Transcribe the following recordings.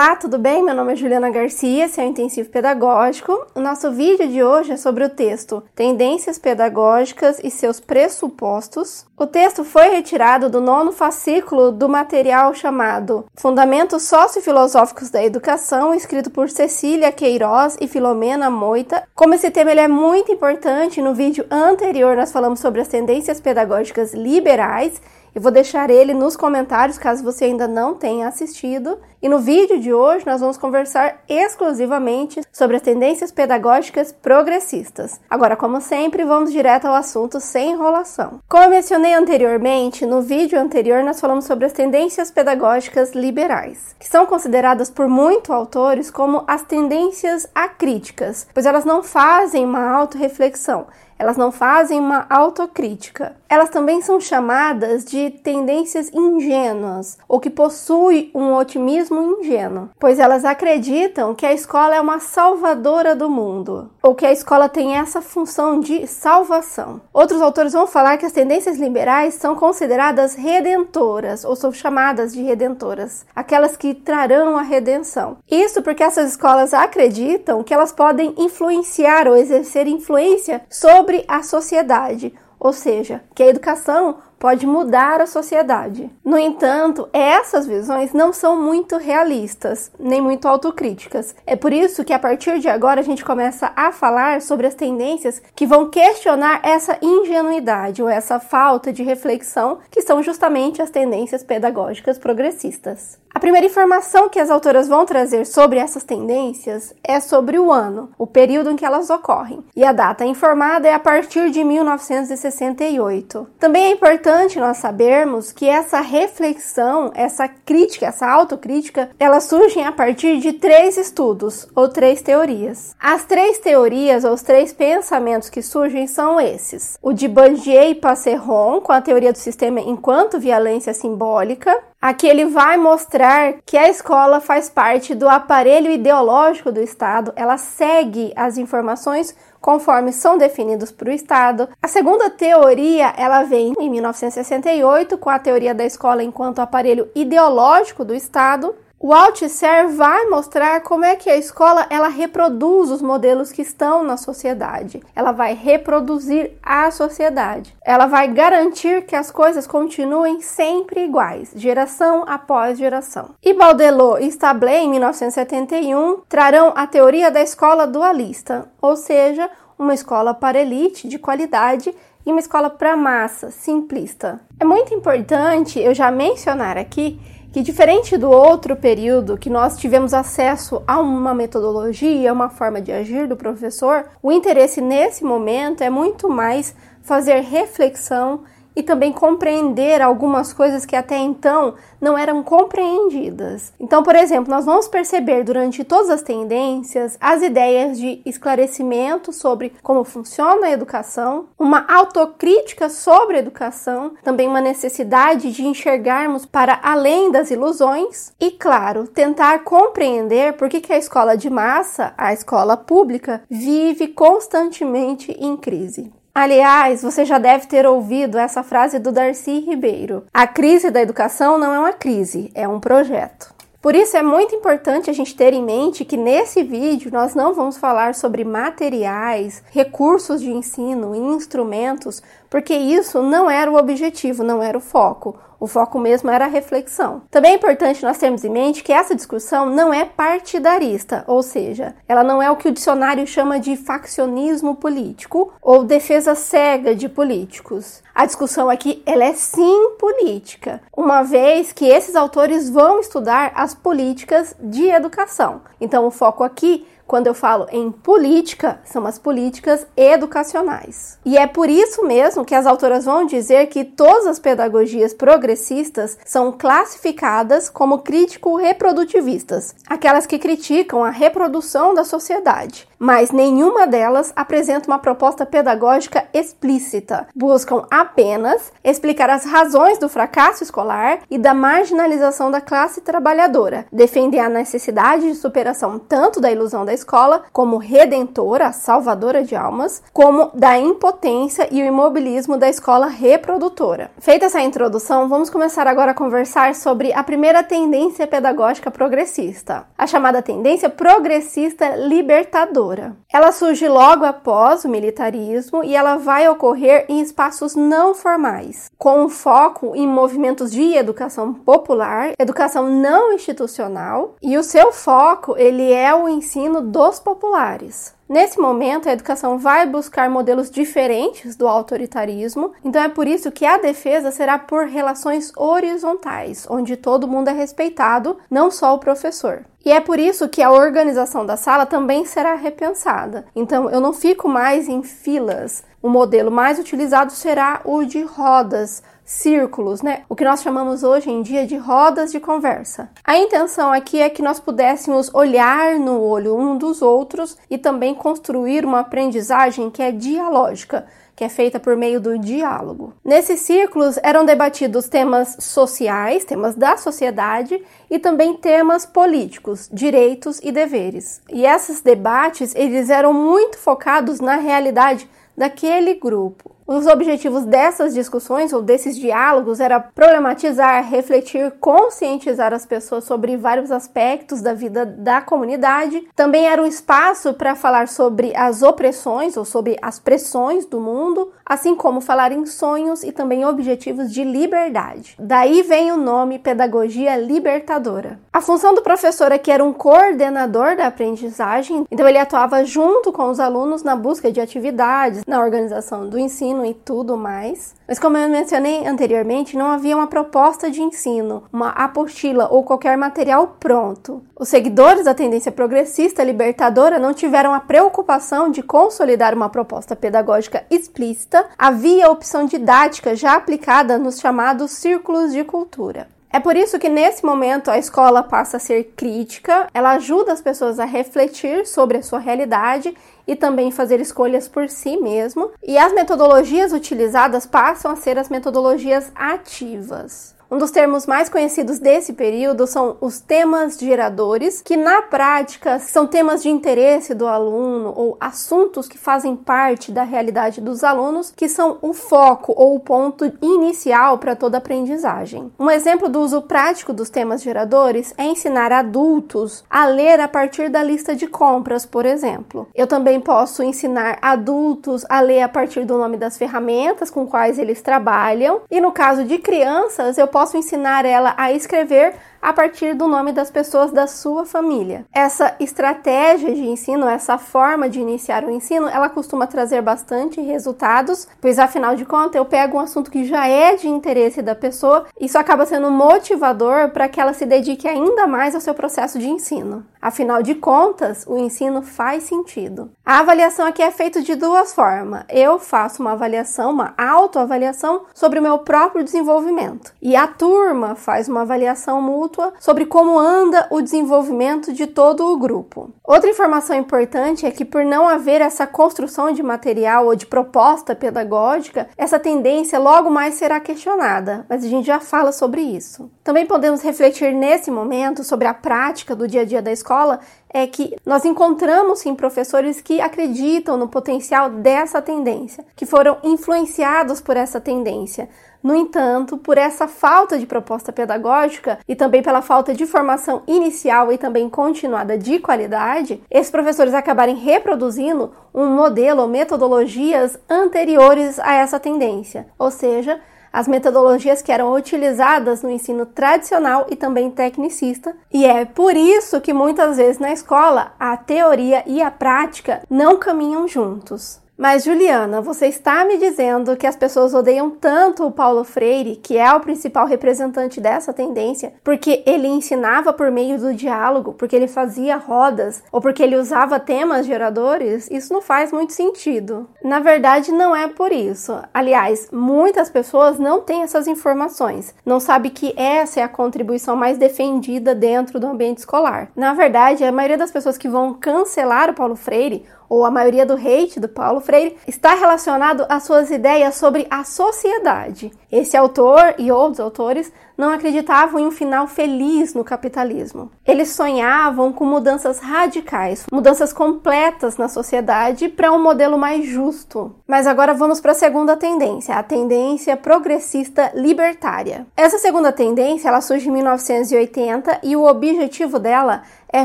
Olá, tudo bem? Meu nome é Juliana Garcia, esse é o Intensivo Pedagógico. O nosso vídeo de hoje é sobre o texto Tendências Pedagógicas e seus Pressupostos. O texto foi retirado do nono fascículo do material chamado Fundamentos Sociofilosóficos da Educação, escrito por Cecília Queiroz e Filomena Moita. Como esse tema ele é muito importante, no vídeo anterior nós falamos sobre as tendências pedagógicas liberais eu vou deixar ele nos comentários caso você ainda não tenha assistido. E no vídeo de hoje nós vamos conversar exclusivamente sobre as tendências pedagógicas progressistas. Agora, como sempre, vamos direto ao assunto sem enrolação. Como eu mencionei anteriormente, no vídeo anterior nós falamos sobre as tendências pedagógicas liberais, que são consideradas por muitos autores como as tendências acríticas, pois elas não fazem uma autorreflexão elas não fazem uma autocrítica. Elas também são chamadas de tendências ingênuas, ou que possuem um otimismo ingênuo, pois elas acreditam que a escola é uma salvadora do mundo, ou que a escola tem essa função de salvação. Outros autores vão falar que as tendências liberais são consideradas redentoras, ou são chamadas de redentoras, aquelas que trarão a redenção. Isso porque essas escolas acreditam que elas podem influenciar ou exercer influência sobre a sociedade, ou seja, que a educação pode mudar a sociedade. No entanto, essas visões não são muito realistas, nem muito autocríticas. É por isso que a partir de agora a gente começa a falar sobre as tendências que vão questionar essa ingenuidade ou essa falta de reflexão, que são justamente as tendências pedagógicas progressistas. A primeira informação que as autoras vão trazer sobre essas tendências é sobre o ano, o período em que elas ocorrem, e a data informada é a partir de 1968. Também é importante nós sabermos que essa reflexão, essa crítica, essa autocrítica, elas surgem a partir de três estudos ou três teorias. As três teorias ou os três pensamentos que surgem são esses: o de Bandier e Passeron, com a teoria do sistema enquanto violência simbólica, Aqui ele vai mostrar que a escola faz parte do aparelho ideológico do Estado, ela segue as informações conforme são definidos para o Estado. A segunda teoria, ela vem em 1968 com a teoria da escola enquanto aparelho ideológico do Estado. O Althusser vai mostrar como é que a escola ela reproduz os modelos que estão na sociedade. Ela vai reproduzir a sociedade. Ela vai garantir que as coisas continuem sempre iguais, geração após geração. E Baudelot e Stabler, em 1971, trarão a teoria da escola dualista, ou seja, uma escola para elite de qualidade e uma escola para massa, simplista. É muito importante eu já mencionar aqui que diferente do outro período que nós tivemos acesso a uma metodologia, uma forma de agir do professor, o interesse nesse momento é muito mais fazer reflexão e também compreender algumas coisas que até então não eram compreendidas. Então, por exemplo, nós vamos perceber durante todas as tendências as ideias de esclarecimento sobre como funciona a educação, uma autocrítica sobre a educação, também uma necessidade de enxergarmos para além das ilusões e, claro, tentar compreender por que, que a escola de massa, a escola pública, vive constantemente em crise. Aliás, você já deve ter ouvido essa frase do Darcy Ribeiro: a crise da educação não é uma crise, é um projeto. Por isso é muito importante a gente ter em mente que nesse vídeo nós não vamos falar sobre materiais, recursos de ensino, instrumentos, porque isso não era o objetivo, não era o foco. O foco mesmo era a reflexão. Também é importante nós termos em mente que essa discussão não é partidarista, ou seja, ela não é o que o dicionário chama de faccionismo político ou defesa cega de políticos. A discussão aqui ela é sim política, uma vez que esses autores vão estudar as políticas de educação. Então o foco aqui quando eu falo em política, são as políticas educacionais. E é por isso mesmo que as autoras vão dizer que todas as pedagogias progressistas são classificadas como crítico-reprodutivistas, aquelas que criticam a reprodução da sociedade. Mas nenhuma delas apresenta uma proposta pedagógica explícita. Buscam apenas explicar as razões do fracasso escolar e da marginalização da classe trabalhadora, defender a necessidade de superação tanto da ilusão da escola como redentora, salvadora de almas, como da impotência e o imobilismo da escola reprodutora. Feita essa introdução, vamos começar agora a conversar sobre a primeira tendência pedagógica progressista, a chamada tendência progressista libertadora. Ela surge logo após o militarismo e ela vai ocorrer em espaços não formais, com foco em movimentos de educação popular, educação não institucional, e o seu foco ele é o ensino dos populares. Nesse momento, a educação vai buscar modelos diferentes do autoritarismo, então é por isso que a defesa será por relações horizontais, onde todo mundo é respeitado, não só o professor. E é por isso que a organização da sala também será repensada. Então, eu não fico mais em filas. O modelo mais utilizado será o de rodas, círculos, né? O que nós chamamos hoje em dia de rodas de conversa. A intenção aqui é que nós pudéssemos olhar no olho um dos outros e também construir uma aprendizagem que é dialógica, que é feita por meio do diálogo. Nesses círculos eram debatidos temas sociais, temas da sociedade e também temas políticos, direitos e deveres. E esses debates, eles eram muito focados na realidade daquele grupo. Os objetivos dessas discussões ou desses diálogos era problematizar, refletir, conscientizar as pessoas sobre vários aspectos da vida da comunidade. Também era um espaço para falar sobre as opressões ou sobre as pressões do mundo, assim como falar em sonhos e também objetivos de liberdade. Daí vem o nome pedagogia libertadora. A função do professor aqui era um coordenador da aprendizagem, então ele atuava junto com os alunos na busca de atividades, na organização do ensino ensino e tudo mais. Mas como eu mencionei anteriormente, não havia uma proposta de ensino, uma apostila ou qualquer material pronto. Os seguidores da tendência progressista libertadora não tiveram a preocupação de consolidar uma proposta pedagógica explícita, havia a opção didática já aplicada nos chamados círculos de cultura. É por isso que nesse momento a escola passa a ser crítica, ela ajuda as pessoas a refletir sobre a sua realidade e também fazer escolhas por si mesmo. E as metodologias utilizadas passam a ser as metodologias ativas. Um dos termos mais conhecidos desse período são os temas geradores, que na prática são temas de interesse do aluno ou assuntos que fazem parte da realidade dos alunos, que são o foco ou o ponto inicial para toda aprendizagem. Um exemplo do uso prático dos temas geradores é ensinar adultos a ler a partir da lista de compras, por exemplo. Eu também posso ensinar adultos a ler a partir do nome das ferramentas com quais eles trabalham, e no caso de crianças, eu posso ensinar ela a escrever a partir do nome das pessoas da sua família. Essa estratégia de ensino, essa forma de iniciar o ensino, ela costuma trazer bastante resultados, pois afinal de contas eu pego um assunto que já é de interesse da pessoa, isso acaba sendo motivador para que ela se dedique ainda mais ao seu processo de ensino. Afinal de contas, o ensino faz sentido. A avaliação aqui é feita de duas formas. Eu faço uma avaliação, uma autoavaliação sobre o meu próprio desenvolvimento, e a turma faz uma avaliação mútua mútua sobre como anda o desenvolvimento de todo o grupo. Outra informação importante é que, por não haver essa construção de material ou de proposta pedagógica, essa tendência logo mais será questionada, mas a gente já fala sobre isso. Também podemos refletir nesse momento sobre a prática do dia a dia da escola é que nós encontramos sim professores que acreditam no potencial dessa tendência, que foram influenciados por essa tendência, no entanto, por essa falta de proposta pedagógica e também pela falta de formação inicial e também continuada de qualidade, esses professores acabarem reproduzindo um modelo ou metodologias anteriores a essa tendência, ou seja, as metodologias que eram utilizadas no ensino tradicional e também tecnicista, e é por isso que muitas vezes na escola a teoria e a prática não caminham juntos. Mas, Juliana, você está me dizendo que as pessoas odeiam tanto o Paulo Freire, que é o principal representante dessa tendência, porque ele ensinava por meio do diálogo, porque ele fazia rodas ou porque ele usava temas geradores? Isso não faz muito sentido. Na verdade, não é por isso. Aliás, muitas pessoas não têm essas informações, não sabem que essa é a contribuição mais defendida dentro do ambiente escolar. Na verdade, a maioria das pessoas que vão cancelar o Paulo Freire ou a maioria do hate do Paulo Freire, está relacionado às suas ideias sobre a sociedade. Esse autor e outros autores não acreditavam em um final feliz no capitalismo. Eles sonhavam com mudanças radicais, mudanças completas na sociedade para um modelo mais justo. Mas agora vamos para a segunda tendência, a tendência progressista libertária. Essa segunda tendência, ela surge em 1980 e o objetivo dela é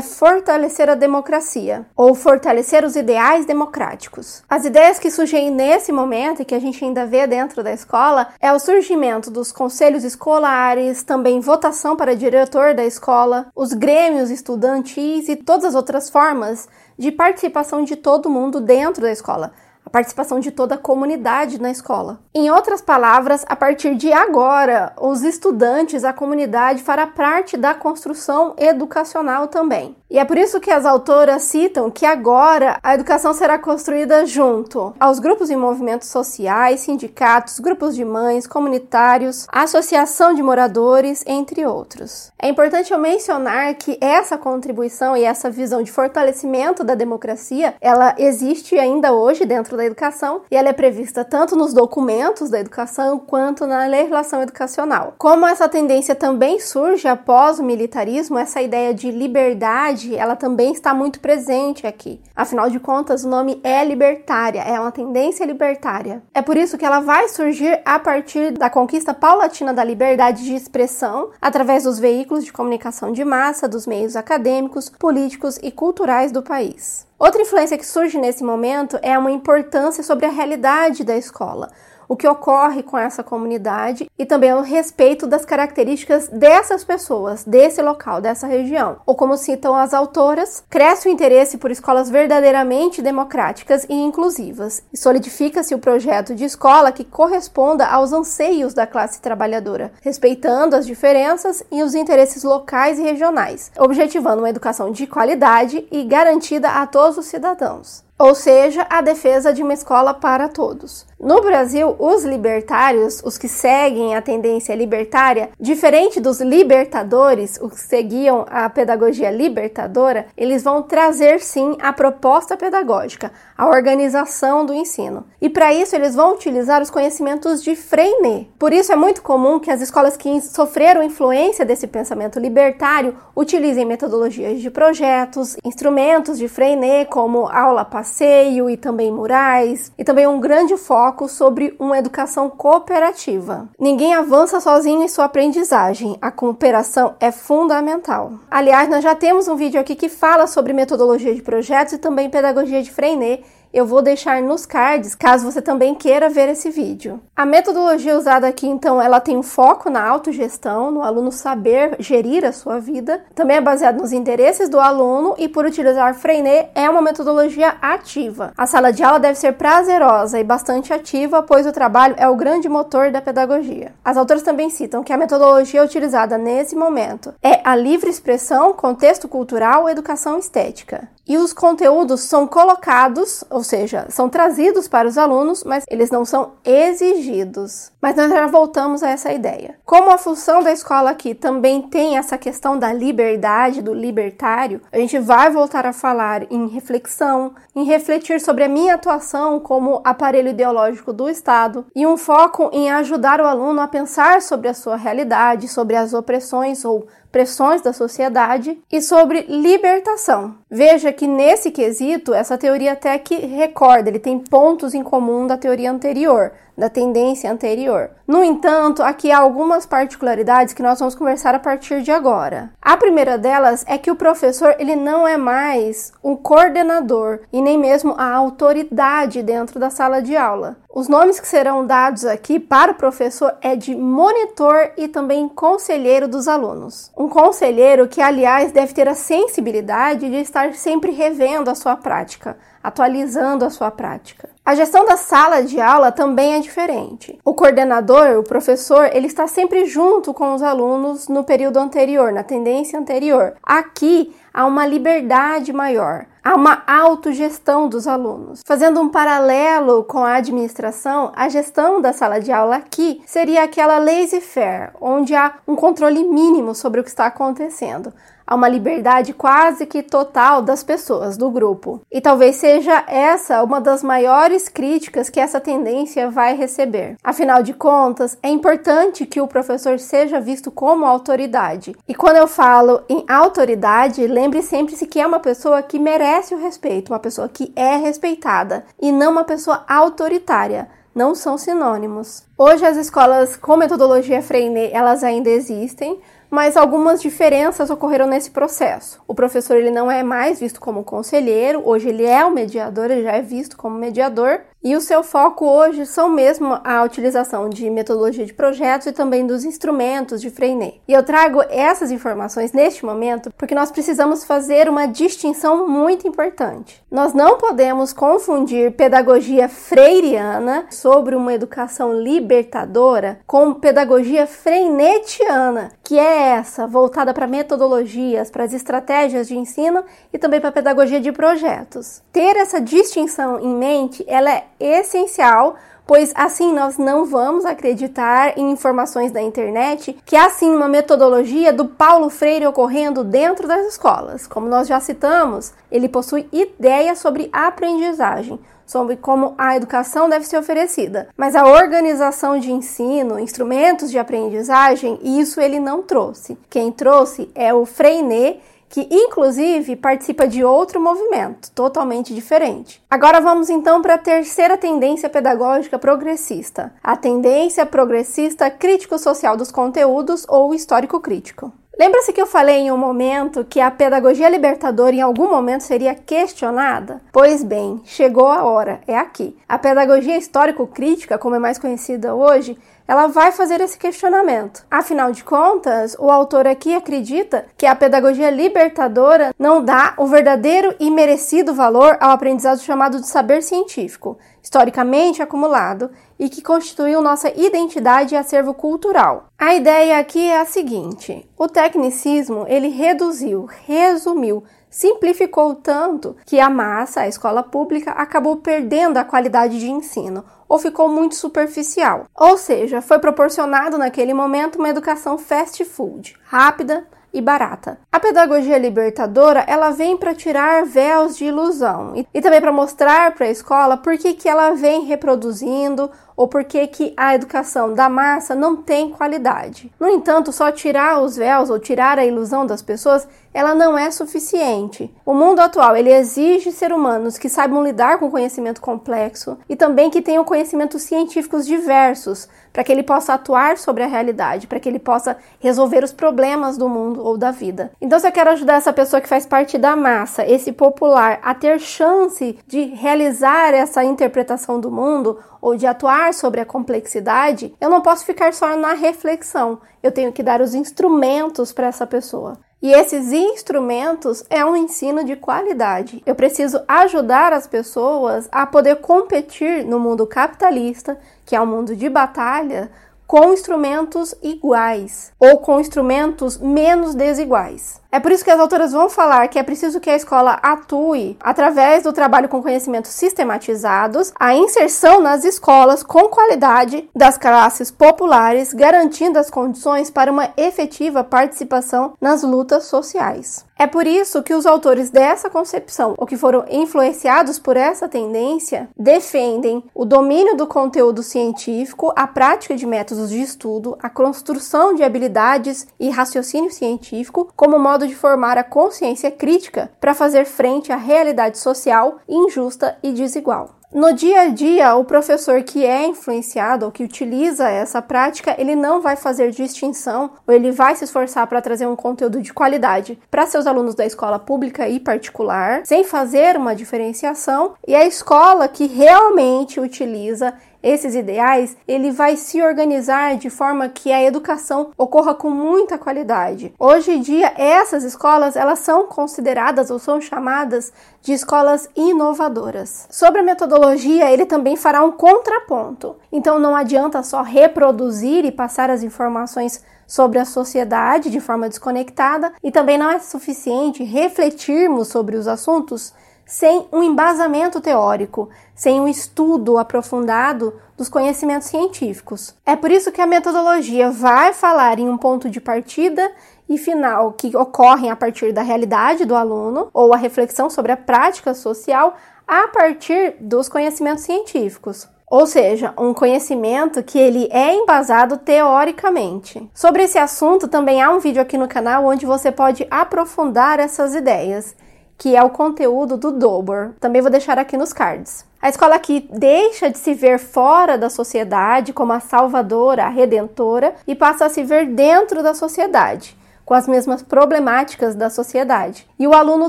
fortalecer a democracia ou fortalecer os ideais democráticos. As ideias que surgem nesse momento e que a gente ainda vê dentro da escola é o surgimento dos conselhos escolares, também votação para diretor da escola, os grêmios estudantis e todas as outras formas de participação de todo mundo dentro da escola a participação de toda a comunidade na escola. Em outras palavras, a partir de agora, os estudantes, a comunidade fará parte da construção educacional também. E é por isso que as autoras citam que agora a educação será construída junto aos grupos e movimentos sociais, sindicatos, grupos de mães, comunitários, associação de moradores, entre outros. É importante eu mencionar que essa contribuição e essa visão de fortalecimento da democracia, ela existe ainda hoje dentro da educação e ela é prevista tanto nos documentos da educação quanto na legislação educacional. Como essa tendência também surge após o militarismo, essa ideia de liberdade ela também está muito presente aqui. Afinal de contas, o nome é libertária, é uma tendência libertária. É por isso que ela vai surgir a partir da conquista paulatina da liberdade de expressão através dos veículos de comunicação de massa, dos meios acadêmicos, políticos e culturais do país. Outra influência que surge nesse momento é uma importância sobre a realidade da escola o que ocorre com essa comunidade e também o respeito das características dessas pessoas, desse local, dessa região. Ou como citam as autoras, cresce o interesse por escolas verdadeiramente democráticas e inclusivas, e solidifica-se o projeto de escola que corresponda aos anseios da classe trabalhadora, respeitando as diferenças e os interesses locais e regionais, objetivando uma educação de qualidade e garantida a todos os cidadãos ou seja, a defesa de uma escola para todos. No Brasil, os libertários, os que seguem a tendência libertária, diferente dos libertadores, os que seguiam a pedagogia libertadora, eles vão trazer sim a proposta pedagógica, a organização do ensino. E para isso eles vão utilizar os conhecimentos de Freinet. Por isso é muito comum que as escolas que sofreram influência desse pensamento libertário utilizem metodologias de projetos, instrumentos de Freinet como aula passeio e também murais, e também um grande foco sobre uma educação cooperativa. Ninguém avança sozinho em sua aprendizagem, a cooperação é fundamental. Aliás, nós já temos um vídeo aqui que fala sobre metodologia de projetos e também pedagogia de Freinet eu vou deixar nos cards, caso você também queira ver esse vídeo. A metodologia usada aqui, então, ela tem um foco na autogestão, no aluno saber gerir a sua vida. Também é baseado nos interesses do aluno e por utilizar Freinet é uma metodologia ativa. A sala de aula deve ser prazerosa e bastante ativa, pois o trabalho é o grande motor da pedagogia. As autoras também citam que a metodologia utilizada nesse momento é a livre expressão, contexto cultural, educação estética e os conteúdos são colocados, ou seja, são trazidos para os alunos, mas eles não são exigidos. Mas nós já voltamos a essa ideia. Como a função da escola aqui também tem essa questão da liberdade, do libertário, a gente vai voltar a falar em reflexão, em refletir sobre a minha atuação como aparelho ideológico do Estado e um foco em ajudar o aluno a pensar sobre a sua realidade, sobre as opressões ou pressões da sociedade e sobre libertação. Veja que nesse quesito, essa teoria até que recorda, ele tem pontos em comum da teoria anterior, da tendência anterior. No entanto, aqui há algumas particularidades que nós vamos conversar a partir de agora. A primeira delas é que o professor ele não é mais um coordenador e nem mesmo a autoridade dentro da sala de aula. Os nomes que serão dados aqui para o professor é de monitor e também conselheiro dos alunos. Um conselheiro que, aliás, deve ter a sensibilidade de estar sempre revendo a sua prática, atualizando a sua prática. A gestão da sala de aula também é diferente. O coordenador, o professor, ele está sempre junto com os alunos no período anterior, na tendência anterior. Aqui há uma liberdade maior, há uma autogestão dos alunos. Fazendo um paralelo com a administração, a gestão da sala de aula aqui seria aquela laissez-faire, onde há um controle mínimo sobre o que está acontecendo a uma liberdade quase que total das pessoas do grupo. E talvez seja essa uma das maiores críticas que essa tendência vai receber. Afinal de contas, é importante que o professor seja visto como autoridade. E quando eu falo em autoridade, lembre sempre-se que é uma pessoa que merece o respeito, uma pessoa que é respeitada e não uma pessoa autoritária não são sinônimos. Hoje as escolas com metodologia Freinet, elas ainda existem, mas algumas diferenças ocorreram nesse processo. O professor ele não é mais visto como conselheiro, hoje ele é o mediador, ele já é visto como mediador, e o seu foco hoje são mesmo a utilização de metodologia de projetos e também dos instrumentos de Freinet. E eu trago essas informações neste momento porque nós precisamos fazer uma distinção muito importante. Nós não podemos confundir pedagogia freiriana sobre uma educação libertadora com pedagogia freinetiana, que é essa voltada para metodologias, para as estratégias de ensino e também para a pedagogia de projetos. Ter essa distinção em mente, ela é essencial, pois assim nós não vamos acreditar em informações da internet que há sim uma metodologia do Paulo Freire ocorrendo dentro das escolas. Como nós já citamos, ele possui ideias sobre aprendizagem, sobre como a educação deve ser oferecida, mas a organização de ensino, instrumentos de aprendizagem, isso ele não trouxe. Quem trouxe é o Freinet que inclusive participa de outro movimento totalmente diferente. Agora vamos então para a terceira tendência pedagógica progressista, a tendência progressista crítico-social dos conteúdos ou histórico-crítico. Lembra-se que eu falei em um momento que a pedagogia libertadora em algum momento seria questionada? Pois bem, chegou a hora, é aqui. A pedagogia histórico-crítica, como é mais conhecida hoje, ela vai fazer esse questionamento. Afinal de contas, o autor aqui acredita que a pedagogia libertadora não dá o verdadeiro e merecido valor ao aprendizado chamado de saber científico, historicamente acumulado e que constituiu nossa identidade e acervo cultural. A ideia aqui é a seguinte: o tecnicismo ele reduziu, resumiu simplificou tanto que a massa, a escola pública, acabou perdendo a qualidade de ensino ou ficou muito superficial. Ou seja, foi proporcionado naquele momento uma educação fast food, rápida, e barata. A pedagogia libertadora, ela vem para tirar véus de ilusão e, e também para mostrar para a escola por que, que ela vem reproduzindo ou por que, a educação da massa não tem qualidade. No entanto, só tirar os véus ou tirar a ilusão das pessoas, ela não é suficiente. O mundo atual, ele exige ser humanos que saibam lidar com conhecimento complexo e também que tenham conhecimentos científicos diversos, para que ele possa atuar sobre a realidade, para que ele possa resolver os problemas do mundo ou da vida. Então, se eu quero ajudar essa pessoa que faz parte da massa, esse popular, a ter chance de realizar essa interpretação do mundo ou de atuar sobre a complexidade, eu não posso ficar só na reflexão. Eu tenho que dar os instrumentos para essa pessoa. E esses instrumentos é um ensino de qualidade. Eu preciso ajudar as pessoas a poder competir no mundo capitalista, que é um mundo de batalha, com instrumentos iguais ou com instrumentos menos desiguais. É por isso que as autoras vão falar que é preciso que a escola atue através do trabalho com conhecimentos sistematizados, a inserção nas escolas com qualidade das classes populares, garantindo as condições para uma efetiva participação nas lutas sociais. É por isso que os autores dessa concepção, ou que foram influenciados por essa tendência, defendem o domínio do conteúdo científico, a prática de métodos de estudo, a construção de habilidades e raciocínio científico como modo modo de formar a consciência crítica para fazer frente à realidade social injusta e desigual. No dia a dia, o professor que é influenciado ou que utiliza essa prática, ele não vai fazer distinção ou ele vai se esforçar para trazer um conteúdo de qualidade para seus alunos da escola pública e particular, sem fazer uma diferenciação, e a escola que realmente utiliza esses ideais, ele vai se organizar de forma que a educação ocorra com muita qualidade. Hoje em dia, essas escolas, elas são consideradas ou são chamadas de escolas inovadoras. Sobre a metodologia, ele também fará um contraponto. Então não adianta só reproduzir e passar as informações sobre a sociedade de forma desconectada e também não é suficiente refletirmos sobre os assuntos sem um embasamento teórico, sem um estudo aprofundado dos conhecimentos científicos. É por isso que a metodologia vai falar em um ponto de partida e final que ocorrem a partir da realidade do aluno ou a reflexão sobre a prática social a partir dos conhecimentos científicos. Ou seja, um conhecimento que ele é embasado teoricamente. Sobre esse assunto também há um vídeo aqui no canal onde você pode aprofundar essas ideias que é o conteúdo do Dobor. Também vou deixar aqui nos cards. A escola aqui deixa de se ver fora da sociedade como a salvadora, a redentora e passa a se ver dentro da sociedade, com as mesmas problemáticas da sociedade. E o aluno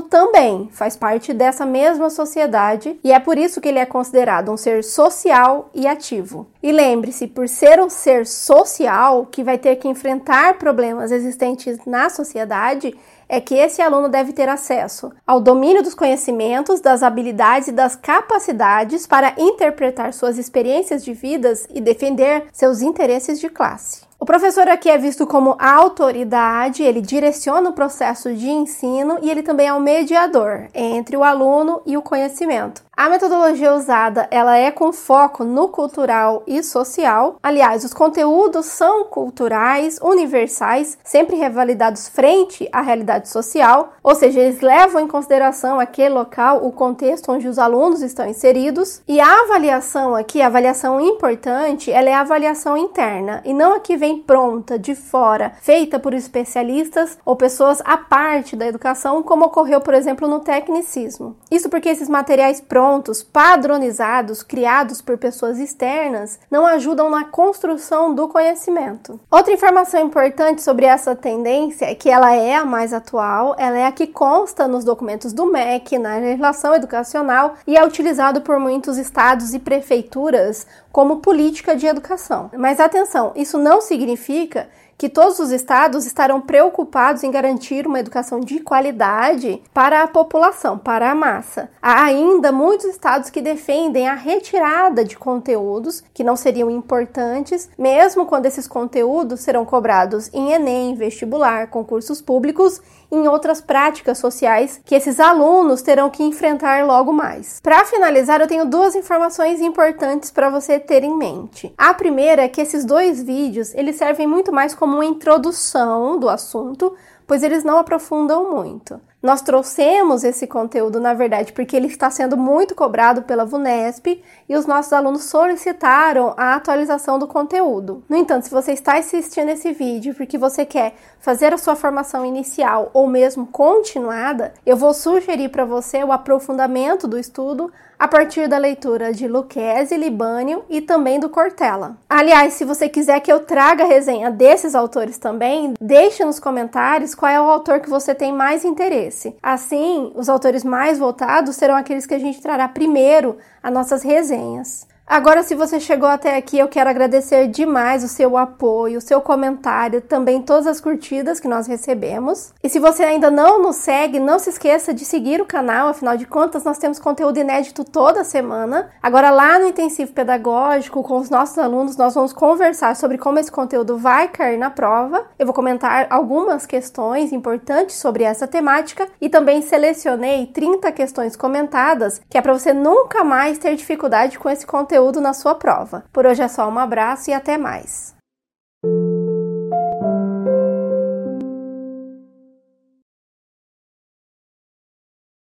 também faz parte dessa mesma sociedade e é por isso que ele é considerado um ser social e ativo. E lembre-se, por ser um ser social que vai ter que enfrentar problemas existentes na sociedade, é que esse aluno deve ter acesso ao domínio dos conhecimentos, das habilidades e das capacidades para interpretar suas experiências de vidas e defender seus interesses de classe. O professor aqui é visto como autoridade, ele direciona o processo de ensino e ele também é o mediador entre o aluno e o conhecimento. A metodologia usada, ela é com foco no cultural e social. Aliás, os conteúdos são culturais, universais, sempre revalidados frente à realidade social, ou seja, eles levam em consideração aquele local, o contexto onde os alunos estão inseridos. E a avaliação aqui, a avaliação importante, ela é a avaliação interna e não a que vem pronta de fora, feita por especialistas ou pessoas à parte da educação, como ocorreu, por exemplo, no tecnicismo. Isso porque esses materiais prontos, padronizados, criados por pessoas externas, não ajudam na construção do conhecimento. Outra informação importante sobre essa tendência é que ela é a mais atual, ela é a que consta nos documentos do MEC, na legislação educacional e é utilizado por muitos estados e prefeituras como política de educação. Mas atenção, isso não significa que todos os estados estarão preocupados em garantir uma educação de qualidade para a população, para a massa. Há ainda muitos estados que defendem a retirada de conteúdos que não seriam importantes, mesmo quando esses conteúdos serão cobrados em Enem, vestibular, concursos públicos em outras práticas sociais que esses alunos terão que enfrentar logo mais. Para finalizar, eu tenho duas informações importantes para você ter em mente. A primeira é que esses dois vídeos, eles servem muito mais como uma introdução do assunto, pois eles não aprofundam muito. Nós trouxemos esse conteúdo, na verdade, porque ele está sendo muito cobrado pela VUNESP e os nossos alunos solicitaram a atualização do conteúdo. No entanto, se você está assistindo esse vídeo porque você quer fazer a sua formação inicial ou mesmo continuada, eu vou sugerir para você o aprofundamento do estudo a partir da leitura de Lucchese, Libânio e também do Cortella. Aliás, se você quiser que eu traga a resenha desses autores também, deixe nos comentários qual é o autor que você tem mais interesse Assim, os autores mais votados serão aqueles que a gente trará primeiro a nossas resenhas. Agora, se você chegou até aqui, eu quero agradecer demais o seu apoio, o seu comentário, também todas as curtidas que nós recebemos. E se você ainda não nos segue, não se esqueça de seguir o canal, afinal de contas, nós temos conteúdo inédito toda semana. Agora, lá no intensivo pedagógico, com os nossos alunos, nós vamos conversar sobre como esse conteúdo vai cair na prova. Eu vou comentar algumas questões importantes sobre essa temática e também selecionei 30 questões comentadas, que é para você nunca mais ter dificuldade com esse conteúdo conteúdo na sua prova. Por hoje é só um abraço e até mais!